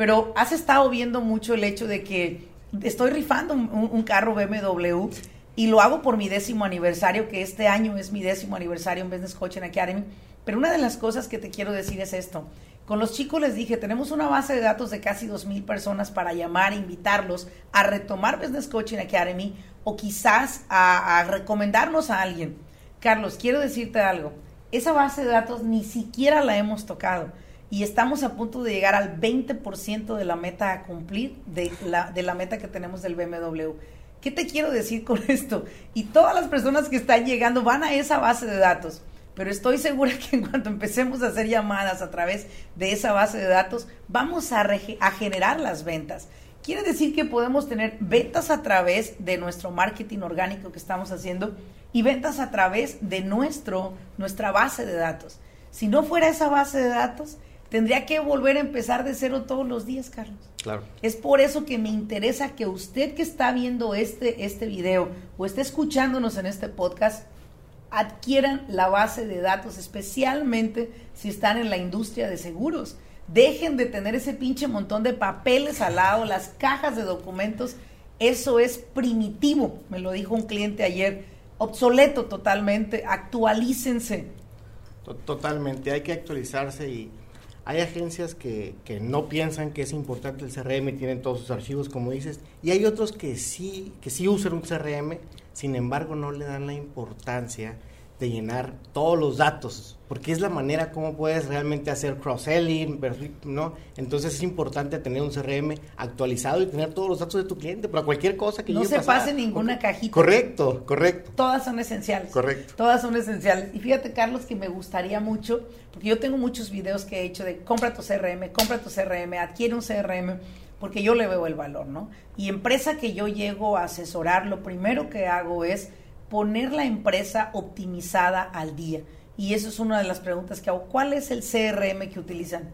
pero has estado viendo mucho el hecho de que estoy rifando un, carro BMW y lo hago por mi décimo aniversario, que este año es mi décimo aniversario en Business Coaching Academy. Pero una de las cosas que te quiero decir es esto. Con los chicos les dije, tenemos una base de datos de casi 2.000 personas para llamar e invitarlos a retomar Business Coaching Academy o quizás a, a recomendarnos a alguien. Carlos, quiero decirte algo. Esa base de datos ni siquiera la hemos tocado y estamos a punto de llegar al 20% de la meta a cumplir de la, de la meta que tenemos del BMW. ¿Qué te quiero decir con esto? Y todas las personas que están llegando van a esa base de datos, pero estoy segura que en cuanto empecemos a hacer llamadas a través de esa base de datos, vamos a, a generar las ventas. Quiere decir que podemos tener ventas a través de nuestro marketing orgánico que estamos haciendo y ventas a través de nuestro, nuestra base de datos. Si no fuera esa base de datos, tendría que volver a empezar de cero todos los días, Carlos. Claro. Es por eso que me interesa que usted que está viendo este, este video o esté escuchándonos en este podcast, adquieran la base de datos, especialmente si están en la industria de seguros. Dejen de tener ese pinche montón de papeles al lado, las cajas de documentos. Eso es primitivo, me lo dijo un cliente ayer, obsoleto totalmente. Actualícense. To- Totalmente, hay que actualizarse y hay agencias que, que no piensan que es importante el CRM y tienen todos sus archivos, como dices, y hay otros que sí, que sí usan un CRM, sin embargo no le dan la importancia de llenar todos los datos, porque es la manera como puedes realmente hacer cross-selling, ¿no? Entonces es importante tener un CRM actualizado y tener todos los datos de tu cliente para cualquier cosa que No llegue a se pasar. pase ninguna cajita. Correcto, correcto. Todas son esenciales. Correcto. Todas son esenciales. Y fíjate, Carlos, que me gustaría mucho, porque yo tengo muchos videos que he hecho de compra tu CRM, compra tu CRM, adquiere un CRM, porque yo le veo el valor, ¿no? Y empresa que yo llego a asesorar, lo primero que hago es poner la empresa optimizada al día. Y eso es una de las preguntas que hago. ¿Cuál es el CRM que utilizan?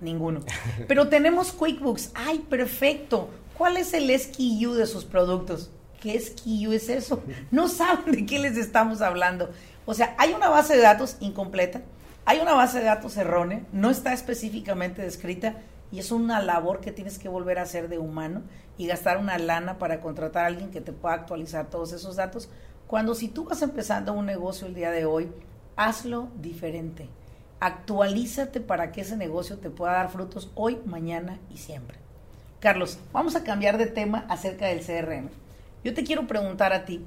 Ninguno. Pero tenemos QuickBooks. ¡Ay, perfecto! ¿Cuál es el SKU de sus productos? ¿Qué SKU es eso? No saben de qué les estamos hablando. O sea, hay una base de datos incompleta, hay una base de datos errónea, no está específicamente descrita y es una labor que tienes que volver a hacer de humano y gastar una lana para contratar a alguien que te pueda actualizar todos esos datos. Cuando si tú vas empezando un negocio el día de hoy, hazlo diferente. Actualízate para que ese negocio te pueda dar frutos hoy, mañana y siempre. Carlos, vamos a cambiar de tema acerca del CRM. Yo te quiero preguntar a ti,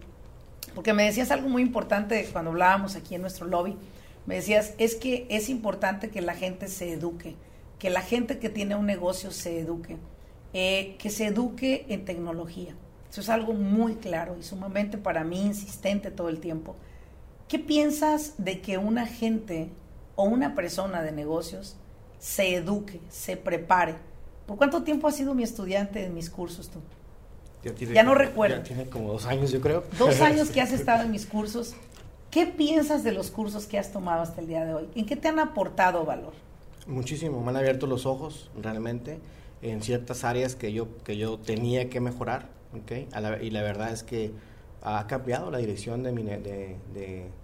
porque me decías algo muy importante cuando hablábamos aquí en nuestro lobby. Me decías, es que es importante que la gente se eduque, que la gente que tiene un negocio se eduque, eh, que se eduque en tecnología. Eso es algo muy claro y sumamente para mí insistente todo el tiempo. ¿Qué piensas de que una gente o una persona de negocios se eduque, se prepare? ¿Por cuánto tiempo has sido mi estudiante en mis cursos tú? Ya, no recuerdo. Ya tiene como dos años, yo creo. Dos años que has estado en mis cursos. ¿Qué piensas de los cursos que has tomado hasta el día de hoy? ¿En qué te han aportado valor? Muchísimo, me han abierto los ojos realmente en ciertas áreas que yo, que yo tenía que mejorar, ¿okay? y la verdad es que ha cambiado la dirección de mi, de,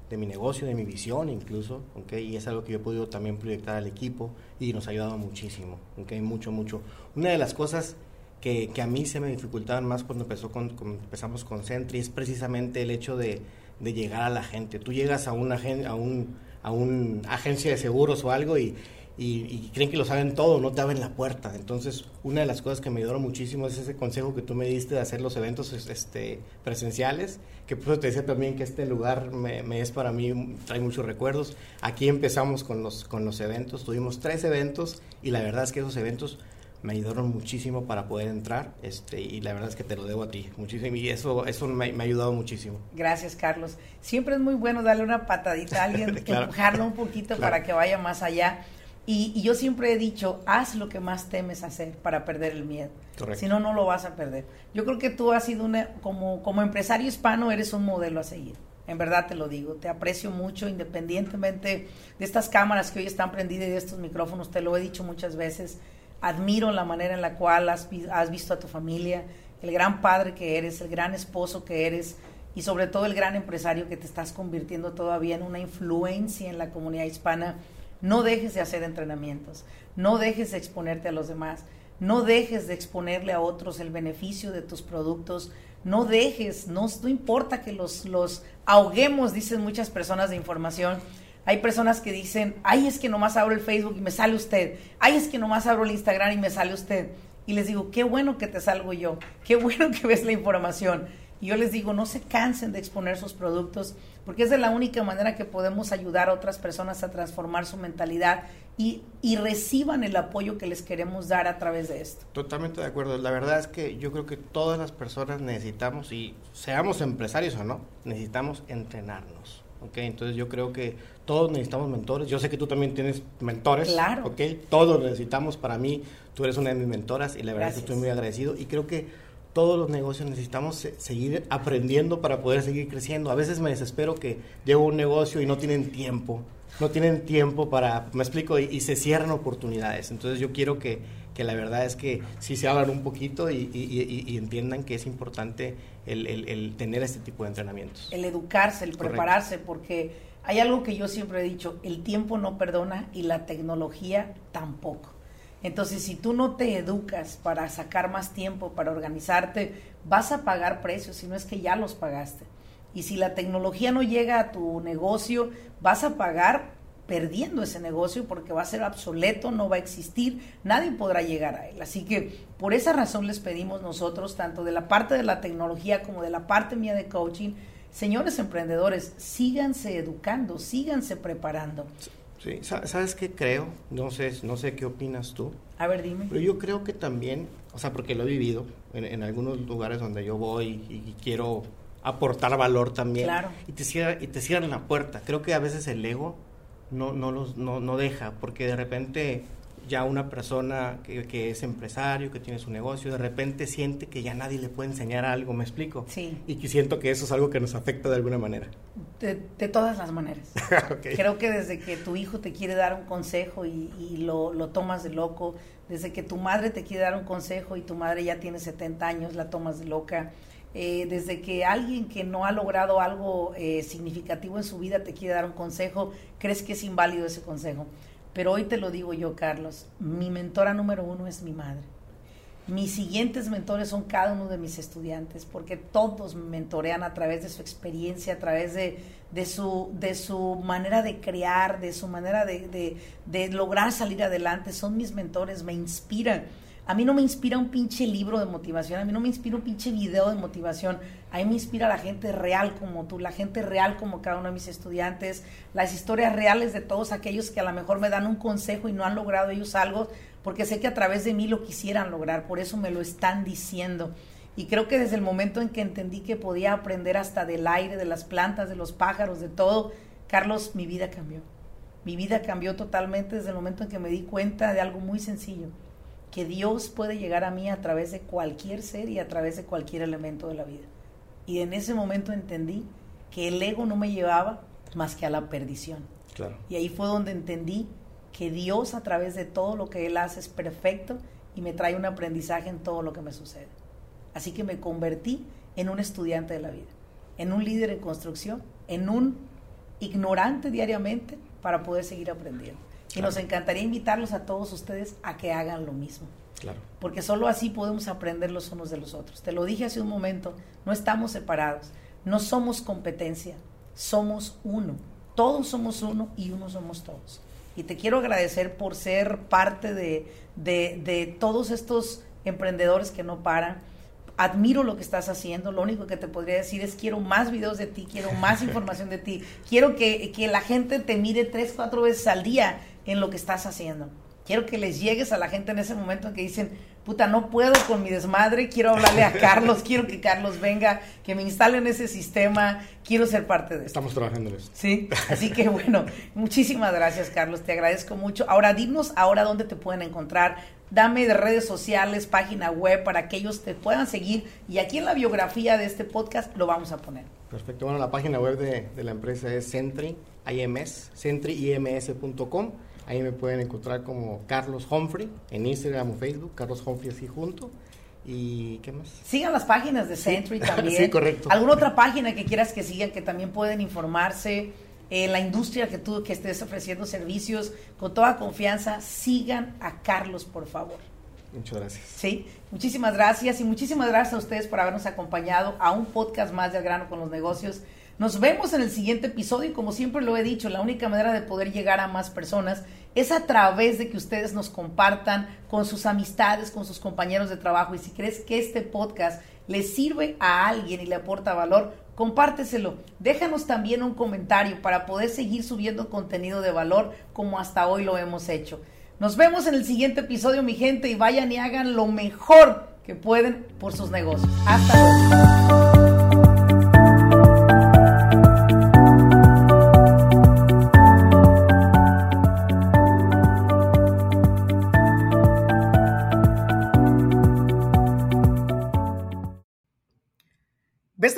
de, mi negocio, de mi visión incluso, ¿okay? y es algo que yo he podido también proyectar al equipo y nos ha ayudado muchísimo, ¿okay? mucho, mucho. Una de las cosas que, que a mí se me dificultaban más cuando empezó con, empezamos con Sentry es precisamente el hecho de, de llegar a la gente. Tú llegas a una, a un, a una agencia de seguros o algo y y, creen que lo saben todo, no te abren la puerta. Entonces, una de las cosas que me ayudó muchísimo es ese consejo que tú me diste de hacer los eventos este, presenciales, que pues te decía también que este lugar me, es para mí, trae muchos recuerdos. Aquí empezamos con los, con los eventos, tuvimos tres eventos y la verdad es que esos eventos me ayudaron muchísimo para poder entrar este, y la verdad es que te lo debo a ti muchísimo y eso, eso me, ha ayudado muchísimo. Gracias Carlos. Siempre es muy bueno darle una patadita a alguien, empujarlo un poquito para que vaya más allá. Y, yo siempre he dicho, haz lo que más temes hacer para perder el miedo. Si no, no lo vas a perder. Yo creo que tú has sido una, como, como empresario hispano, eres un modelo a seguir. En verdad te lo digo, te aprecio mucho independientemente de estas cámaras que hoy están prendidas y de estos micrófonos, te lo he dicho muchas veces. Admiro la manera en la cual has, has visto a tu familia, el gran padre que eres, el gran esposo que eres y sobre todo el gran empresario que te estás convirtiendo todavía en una influencia en la comunidad hispana no dejes de hacer entrenamientos, no dejes de exponerte a los demás, no dejes de exponerle a otros el beneficio de tus productos, no dejes, no, importa que los, los ahoguemos, dicen muchas personas de información. Hay personas que dicen, ay, es que nomás abro el Facebook y me sale usted, ay, es que nomás abro el Instagram y me sale usted. Y les digo, qué bueno que te salgo yo, qué bueno que ves la información. Y yo les digo, no se cansen de exponer sus productos, porque es de la única manera que podemos ayudar a otras personas a transformar su mentalidad y, y, reciban el apoyo que les queremos dar a través de esto. Totalmente de acuerdo. La verdad es que yo creo que todas las personas necesitamos, y seamos empresarios o no, necesitamos entrenarnos. ¿okay? Entonces yo creo que todos necesitamos mentores. Yo sé que tú también tienes mentores. Claro. ¿okay? Todos necesitamos. Para mí, tú eres una de mis mentoras y la verdad es que estoy muy agradecido. Y creo que todos los negocios necesitamos seguir aprendiendo para poder seguir creciendo. A veces me desespero que llevo un negocio y no tienen tiempo, no tienen tiempo para, me explico, y, se cierran oportunidades. Entonces yo quiero que, que, la verdad es que sí se abran un poquito y, y entiendan que es importante el, el, el, tener este tipo de entrenamientos. El educarse, el prepararse, porque hay algo que yo siempre he dicho, el tiempo no perdona y la tecnología tampoco. Entonces, si tú no te educas para sacar más tiempo, para organizarte, vas a pagar precios, si no es que ya los pagaste. Y si la tecnología no llega a tu negocio, vas a pagar perdiendo ese negocio porque va a ser obsoleto, no va a existir, nadie podrá llegar a él. Así que por esa razón les pedimos nosotros, tanto de la parte de la tecnología como de la parte mía de coaching, señores emprendedores, síganse educando, síganse preparando. Sí, ¿sabes qué creo? No sé, no sé qué opinas tú. A ver, dime. Pero yo creo que también, o sea, porque lo he vivido en, algunos lugares donde yo voy y, quiero aportar valor también. Claro. Y te, cierran, y te cierran la puerta. Creo que a veces el ego no, no, los, no, no deja, porque de repente ya una persona que, que, es empresario, que tiene su negocio, de repente siente que ya nadie le puede enseñar algo, ¿me explico? Sí. Y que siento que eso es algo que nos afecta de alguna manera. De, todas las maneras. Creo que desde que tu hijo te quiere dar un consejo y, y lo, lo, tomas de loco, desde que tu madre te quiere dar un consejo y tu madre ya tiene 70 años, la tomas de loca, eh, desde que alguien que no ha logrado algo eh, significativo en su vida te quiere dar un consejo, crees que es inválido ese consejo. Pero hoy te lo digo yo, Carlos, mi mentora número uno es mi madre. Mis siguientes mentores son cada uno de mis estudiantes, porque todos me mentorean a través de su experiencia, a través de, de, su, de su manera de crear, de su manera de, de, de lograr salir adelante. Son mis mentores, me inspiran. A mí no me inspira un pinche libro de motivación, a mí no me inspira un pinche video de motivación, a mí me inspira la gente real como tú, la gente real como cada uno de mis estudiantes, las historias reales de todos aquellos que a lo mejor me dan un consejo y no han logrado ellos algo, porque sé que a través de mí lo quisieran lograr, por eso me lo están diciendo. Y creo que desde el momento en que entendí que podía aprender hasta del aire, de las plantas, de los pájaros, de todo, Carlos, mi vida cambió. Mi vida cambió totalmente desde el momento en que me di cuenta de algo muy sencillo, que Dios puede llegar a mí a través de cualquier ser y a través de cualquier elemento de la vida. Y en ese momento entendí que el ego no me llevaba más que a la perdición. Claro. Y ahí fue donde entendí que Dios a través de todo lo que Él hace es perfecto y me trae un aprendizaje en todo lo que me sucede. Así que me convertí en un estudiante de la vida, en un líder en construcción, en un ignorante diariamente para poder seguir aprendiendo. Y nos encantaría invitarlos a todos ustedes a que hagan lo mismo. Claro. Porque solo así podemos aprender los unos de los otros. Te lo dije hace un momento, no estamos separados, no somos competencia, somos uno. Todos somos uno y uno somos todos. Y te quiero agradecer por ser parte de, de, de todos estos emprendedores que no paran. Admiro lo que estás haciendo. Lo único que te podría decir es quiero más videos de ti, quiero más información de ti. Quiero que, que la gente te mire tres, cuatro veces al día en lo que estás haciendo. Quiero que les llegues a la gente en ese momento en que dicen, puta, no puedo con mi desmadre, quiero hablarle a Carlos, quiero que Carlos venga, que me instale en ese sistema, quiero ser parte de esto. Estamos trabajando en eso. Sí, así que bueno, muchísimas gracias Carlos, te agradezco mucho. Ahora dinos ahora dónde te pueden encontrar, dame de redes sociales, página web para que ellos te puedan seguir y aquí en la biografía de este podcast lo vamos a poner. Perfecto, bueno, la página web de, de la empresa es Sentry IMS, centryims.com. Ahí me pueden encontrar como Carlos Humphrey en Instagram o Facebook, Carlos Humphrey así junto. ¿Y qué más? Sigan las páginas de Century también. sí, correcto. ¿Alguna otra página que quieras que sigan que también pueden informarse? En la industria que tú que estés ofreciendo servicios, con toda confianza, sigan a Carlos, por favor. Muchas gracias. Sí, muchísimas gracias y muchísimas gracias a ustedes por habernos acompañado a un podcast más de grano con los negocios. Nos vemos en el siguiente episodio y como siempre lo he dicho, la única manera de poder llegar a más personas es a través de que ustedes nos compartan con sus amistades, con sus compañeros de trabajo. Y si crees que este podcast le sirve a alguien y le aporta valor, compárteselo. Déjanos también un comentario para poder seguir subiendo contenido de valor como hasta hoy lo hemos hecho. Nos vemos en el siguiente episodio, mi gente, y vayan y hagan lo mejor que pueden por sus negocios. Hasta luego.